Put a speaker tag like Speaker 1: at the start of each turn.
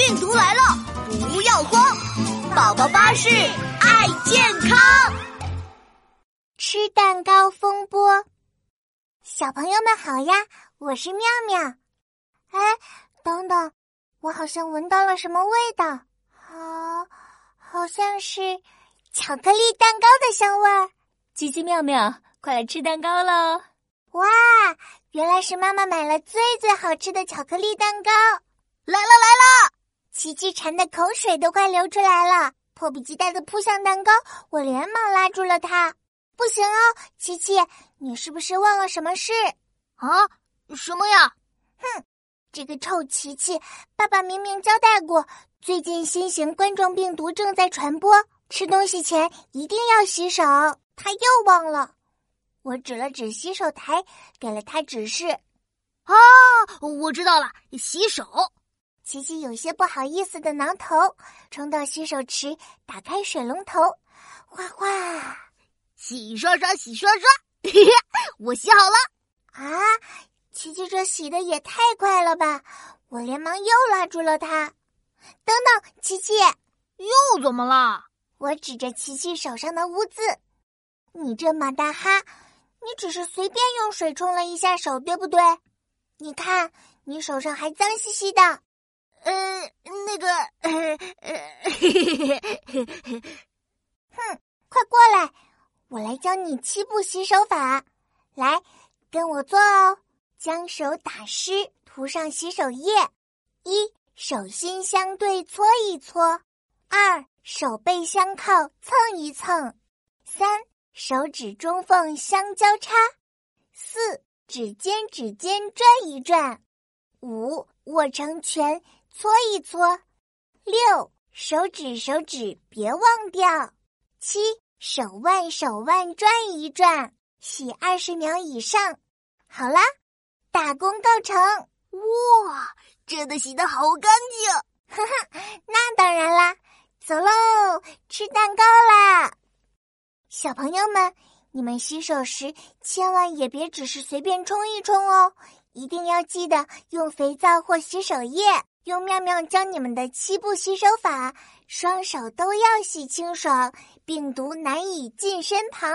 Speaker 1: 病毒来了，不要慌！宝宝巴士爱健康。
Speaker 2: 吃蛋糕风波，小朋友们好呀，我是妙妙。哎，等等，我好像闻到了什么味道，好，好像是巧克力蛋糕的香味儿。
Speaker 3: 叽叽妙妙，快来吃蛋糕喽！
Speaker 2: 哇，原来是妈妈买了最最好吃的巧克力蛋糕。琪琪馋的口水都快流出来了，迫不及待的扑向蛋糕。我连忙拉住了他，不行哦，琪琪，你是不是忘了什么事？
Speaker 1: 啊，什么呀？
Speaker 2: 哼，这个臭琪琪，爸爸明明交代过，最近新型冠状病毒正在传播，吃东西前一定要洗手。他又忘了。我指了指洗手台，给了他指示。
Speaker 1: 啊，我知道了，洗手。
Speaker 2: 琪琪有些不好意思的挠头，冲到洗手池，打开水龙头，哗哗，
Speaker 1: 洗刷刷，洗刷刷，我洗好了。
Speaker 2: 啊，琪琪这洗的也太快了吧！我连忙又拉住了他。等等，琪琪，
Speaker 1: 又怎么了？
Speaker 2: 我指着琪琪手上的污渍，你这马大哈，你只是随便用水冲了一下手，对不对？你看，你手上还脏兮兮的。
Speaker 1: 呃，那个，呃呃，
Speaker 2: 哼，快过来，我来教你七步洗手法。来，跟我做哦。将手打湿，涂上洗手液。一，手心相对搓一搓。二，手背相靠蹭一蹭。三，手指中缝相交叉。四，指尖指尖转一转。五，握成拳。搓一搓，六手指手指别忘掉，七手腕手腕转一转，洗二十秒以上。好啦，大功告成！
Speaker 1: 哇，真的洗的好干净！
Speaker 2: 哈哈，那当然啦，走喽，吃蛋糕啦！小朋友们，你们洗手时千万也别只是随便冲一冲哦，一定要记得用肥皂或洗手液。用妙妙教你们的七步洗手法，双手都要洗清爽，病毒难以近身旁。